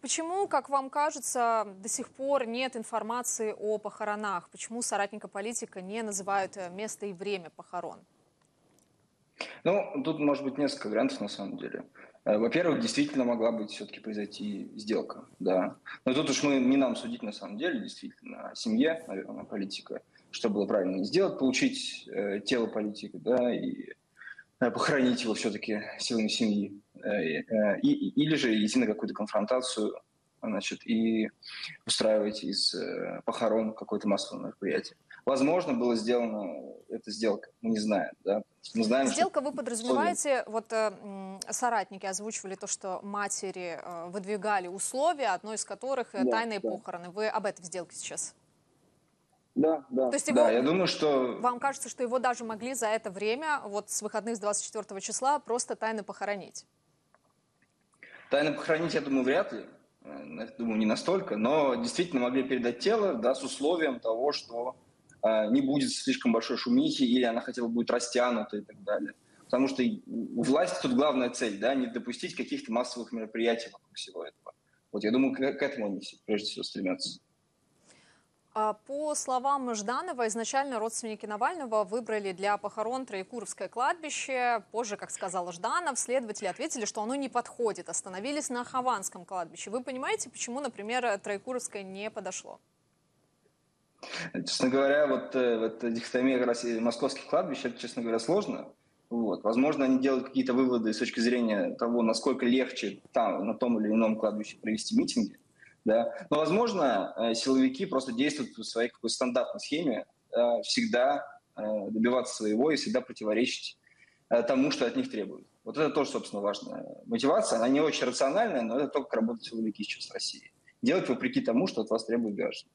Почему, как вам кажется, до сих пор нет информации о похоронах? Почему соратника политика не называют э, место и время похорон? Ну, тут может быть несколько вариантов на самом деле. Э, во-первых, действительно могла быть все-таки произойти сделка, да. Но тут уж мы не нам судить на самом деле, действительно, о семье, наверное, политика, что было правильно сделать, получить э, тело политика, да, и э, похоронить его все-таки силами семьи. Э, и, или же идти на какую-то конфронтацию, значит, и устраивать из э, похорон какое-то массовое мероприятие. Возможно, было сделано эта сделка, мы не знаем. Да? Мы знаем Сделка вы подразумеваете, вот э, соратники озвучивали то, что матери э, выдвигали условия, одно из которых да, тайные да. похороны. Вы об этой сделке сейчас? Да, да. То есть его, да, я думаю, что... Вам кажется, что его даже могли за это время, вот с выходных с 24 числа, просто тайно похоронить? Тайно похоронить, я думаю, вряд ли. Я думаю, не настолько. Но действительно могли передать тело да, с условием того, что а, не будет слишком большой шумихи, или она хотя бы будет растянута и так далее. Потому что у власти тут главная цель, да, не допустить каких-то массовых мероприятий вокруг всего этого. Вот я думаю, к, к этому они прежде всего стремятся. А, по словам Жданова, изначально родственники Навального выбрали для похорон Троекуровское кладбище. Позже, как сказал Жданов, следователи ответили, что оно не подходит. Остановились на Хованском кладбище. Вы понимаете, почему, например, Троекуровское не подошло? Честно говоря, вот, э, вот дихотомия московских кладбищ, это, честно говоря, сложно. Вот. Возможно, они делают какие-то выводы с точки зрения того, насколько легче там, на том или ином кладбище провести митинги. Да? Но, возможно, э, силовики просто действуют в своей какой-то стандартной схеме, э, всегда добиваться своего и всегда противоречить тому, что от них требуют. Вот это тоже, собственно, важная мотивация. Она не очень рациональная, но это то, как работают силовики сейчас в России. Делать вопреки тому, что от вас требуют граждане.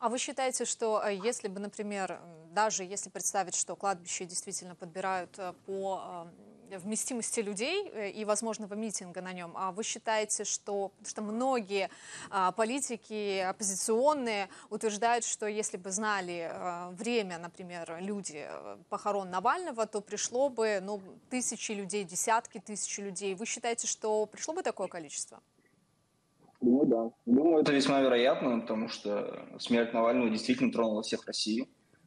А вы считаете, что э, если бы, например, даже если представить, что кладбище действительно подбирают э, по э, вместимости людей и возможного митинга на нем, а вы считаете, что, что многие а, политики оппозиционные утверждают, что если бы знали а, время, например, люди похорон Навального, то пришло бы ну, тысячи людей, десятки тысяч людей. Вы считаете, что пришло бы такое количество? Думаю, да. Думаю, это весьма вероятно, потому что смерть Навального действительно тронула всех в России.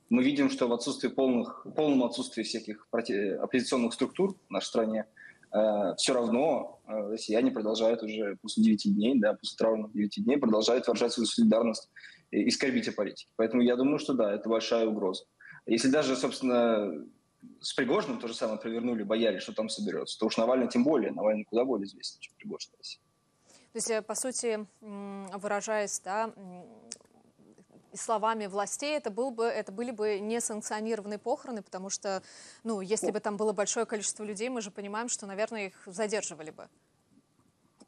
Мы видим, что в отсутствии полных, полном отсутствии всяких оппозиционных структур в нашей стране э, все равно э, россияне продолжают уже после 9 дней, да, после траурных 9 дней, продолжают выражать свою солидарность и скорбить о политике. Поэтому я думаю, что да, это большая угроза. Если даже, собственно, с Пригожиным то же самое провернули, боялись, что там соберется, то уж Навальный тем более, Навальный куда более известен, чем Пригожин. То есть, э, по сути, выражаясь, да, словами властей, это, был бы, это были бы несанкционированные похороны, потому что, ну, если бы там было большое количество людей, мы же понимаем, что, наверное, их задерживали бы.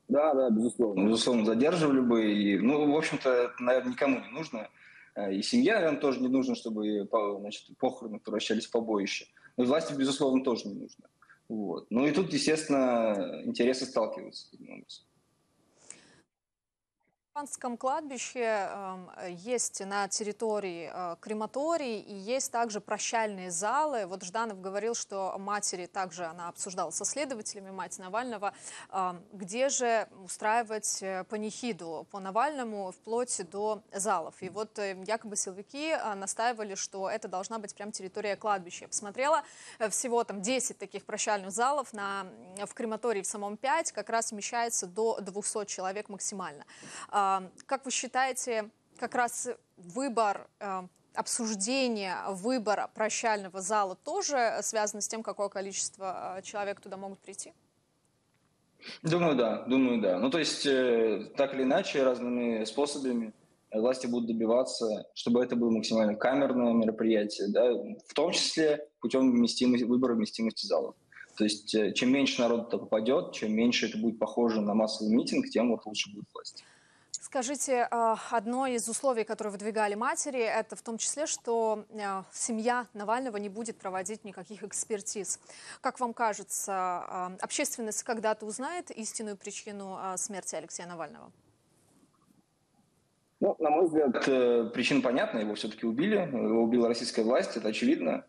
Да, да, безусловно. Безусловно, задерживали бы. И, ну, в общем-то, это, наверное, никому не нужно. Э, и семье, наверное, тоже не нужно, чтобы значит, похороны превращались в побоище. Но и власти, безусловно, тоже не нужно. Вот. Ну и тут, естественно, интересы сталкиваются. Таким образом. Панском кладбище э, есть на территории э, крематорий и есть также прощальные залы. Вот Жданов говорил, что матери также она обсуждала со следователями, мать Навального, э, где же устраивать э, панихиду по Навальному вплоть до залов. И вот э, якобы силовики настаивали, что это должна быть прям территория кладбища. Я посмотрела, всего там 10 таких прощальных залов, на, в крематории в самом 5 как раз вмещается до 200 человек максимально. Э, как вы считаете, как раз выбор э, обсуждение выбора прощального зала тоже связано с тем, какое количество э, человек туда могут прийти? Думаю, да. Думаю, да. Ну, то есть, э, так или иначе, разными способами власти будут добиваться, чтобы это было максимально камерное мероприятие, да, в том числе путем вместимости, выбора вместимости залов. То есть, чем меньше народу попадет, чем меньше это будет похоже на массовый митинг, тем вот лучше будет власть. Скажите, а, одно из условий, которые выдвигали матери, это в том числе, что а, семья Навального не будет проводить никаких экспертиз. Как вам кажется, а, общественность когда-то узнает истинную причину смерти Алексея Навального? Ну, на мой взгляд, э, причина понятна. Его все-таки убили. Его убила российская власть, это очевидно.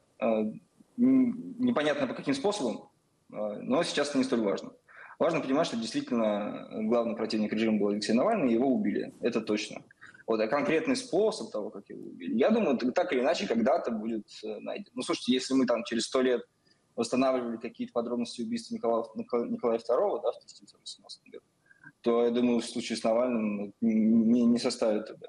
Непонятно по каким способом, но сейчас это не столь важно. Важно понимать, что действительно главный противник режима был Алексей Навальный, его убили, это точно. Вот, а конкретный способ того, как его убили, я думаю, так или иначе когда-то будет э, найден. Ну, слушайте, если мы там через сто лет восстанавливали какие-то подробности убийства Николая, Николая II да, в 1918 году, то, я думаю, в случае с Навальным не, не составит тогда